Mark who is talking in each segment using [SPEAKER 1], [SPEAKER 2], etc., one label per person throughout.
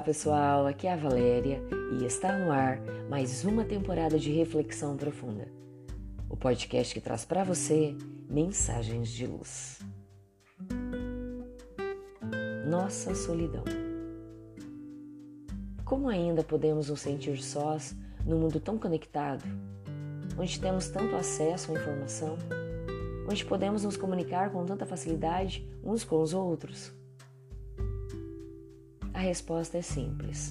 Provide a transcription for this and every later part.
[SPEAKER 1] Olá pessoal, aqui é a Valéria e está no ar mais uma temporada de Reflexão Profunda, o podcast que traz para você mensagens de luz. Nossa solidão. Como ainda podemos nos sentir sós num mundo tão conectado, onde temos tanto acesso à informação, onde podemos nos comunicar com tanta facilidade uns com os outros? A resposta é simples,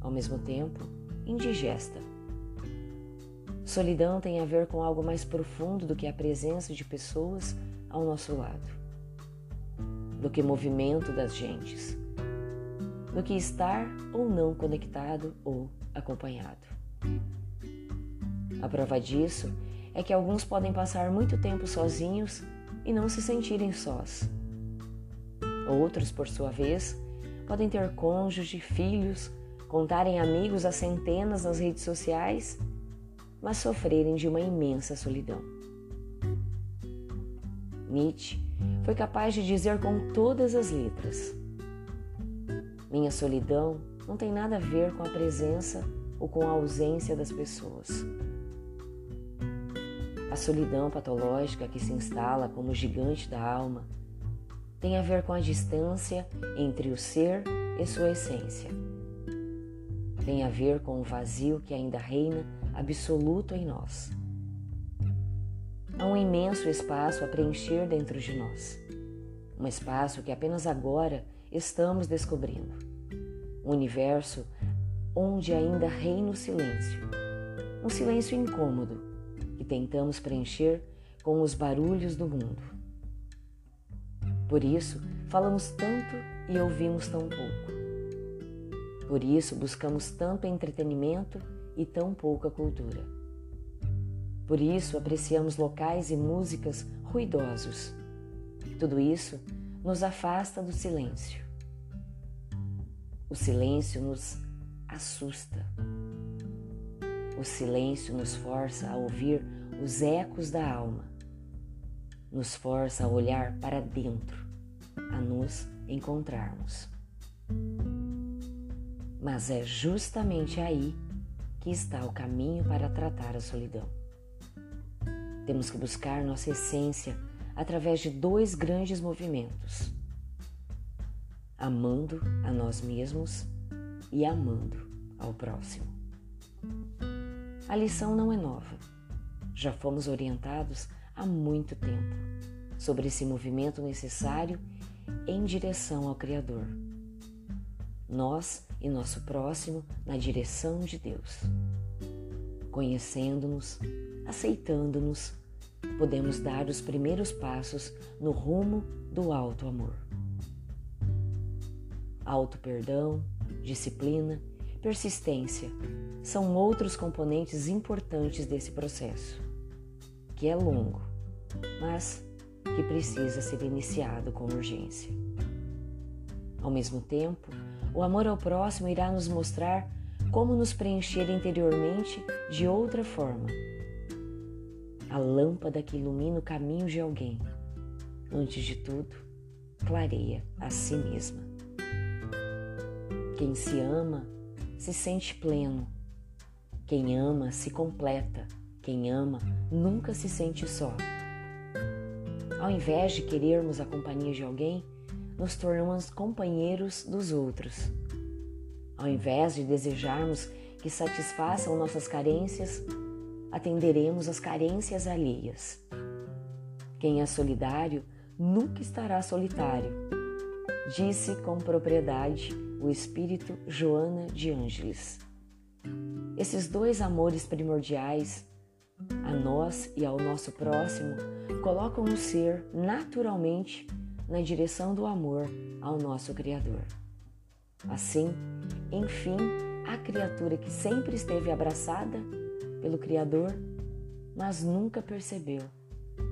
[SPEAKER 1] ao mesmo tempo indigesta. Solidão tem a ver com algo mais profundo do que a presença de pessoas ao nosso lado, do que movimento das gentes, do que estar ou não conectado ou acompanhado. A prova disso é que alguns podem passar muito tempo sozinhos e não se sentirem sós. Outros, por sua vez, podem ter cônjuge, filhos, contarem amigos a centenas nas redes sociais, mas sofrerem de uma imensa solidão. Nietzsche foi capaz de dizer com todas as letras: Minha solidão não tem nada a ver com a presença ou com a ausência das pessoas. A solidão patológica que se instala como gigante da alma tem a ver com a distância entre o ser e sua essência. Tem a ver com o vazio que ainda reina absoluto em nós. Há um imenso espaço a preencher dentro de nós. Um espaço que apenas agora estamos descobrindo. Um universo onde ainda reina o silêncio. Um silêncio incômodo que tentamos preencher com os barulhos do mundo. Por isso, falamos tanto e ouvimos tão pouco. Por isso, buscamos tanto entretenimento e tão pouca cultura. Por isso, apreciamos locais e músicas ruidosos. Tudo isso nos afasta do silêncio. O silêncio nos assusta. O silêncio nos força a ouvir os ecos da alma nos força a olhar para dentro, a nos encontrarmos. Mas é justamente aí que está o caminho para tratar a solidão. Temos que buscar nossa essência através de dois grandes movimentos: amando a nós mesmos e amando ao próximo. A lição não é nova. Já fomos orientados há muito tempo sobre esse movimento necessário em direção ao Criador. Nós e nosso próximo na direção de Deus. Conhecendo-nos, aceitando-nos, podemos dar os primeiros passos no rumo do alto amor. Auto perdão, disciplina, persistência são outros componentes importantes desse processo, que é longo, mas que precisa ser iniciado com urgência. Ao mesmo tempo, o amor ao próximo irá nos mostrar como nos preencher interiormente de outra forma. A lâmpada que ilumina o caminho de alguém, antes de tudo, clareia a si mesma. Quem se ama se sente pleno. Quem ama se completa. Quem ama nunca se sente só. Ao invés de querermos a companhia de alguém, nos tornamos companheiros dos outros. Ao invés de desejarmos que satisfaçam nossas carências, atenderemos às carências alheias. Quem é solidário nunca estará solitário, disse com propriedade o espírito Joana de Ângeles. Esses dois amores primordiais a nós e ao nosso próximo, colocam o ser naturalmente na direção do amor ao nosso Criador. Assim, enfim, a criatura que sempre esteve abraçada pelo Criador, mas nunca percebeu,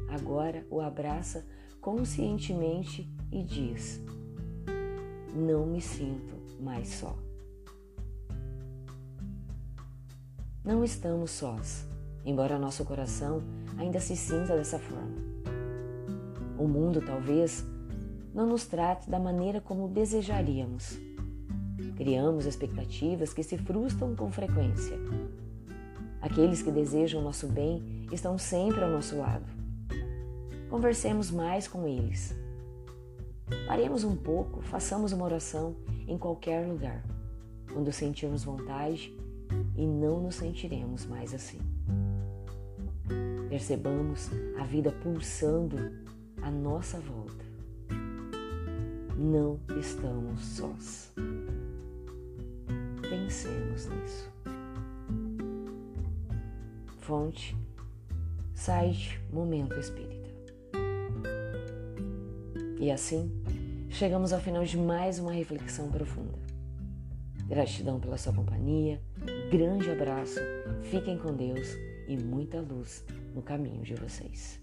[SPEAKER 1] agora o abraça conscientemente e diz: Não me sinto mais só. Não estamos sós embora nosso coração ainda se sinta dessa forma. O mundo talvez não nos trate da maneira como desejaríamos. Criamos expectativas que se frustram com frequência. Aqueles que desejam nosso bem estão sempre ao nosso lado. Conversemos mais com eles. Paremos um pouco, façamos uma oração em qualquer lugar, quando sentirmos vontade e não nos sentiremos mais assim. Percebamos a vida pulsando à nossa volta. Não estamos sós. Pensemos nisso. Fonte, site Momento Espírita. E assim, chegamos ao final de mais uma reflexão profunda. Gratidão pela sua companhia, grande abraço, fiquem com Deus e muita luz no caminho de vocês.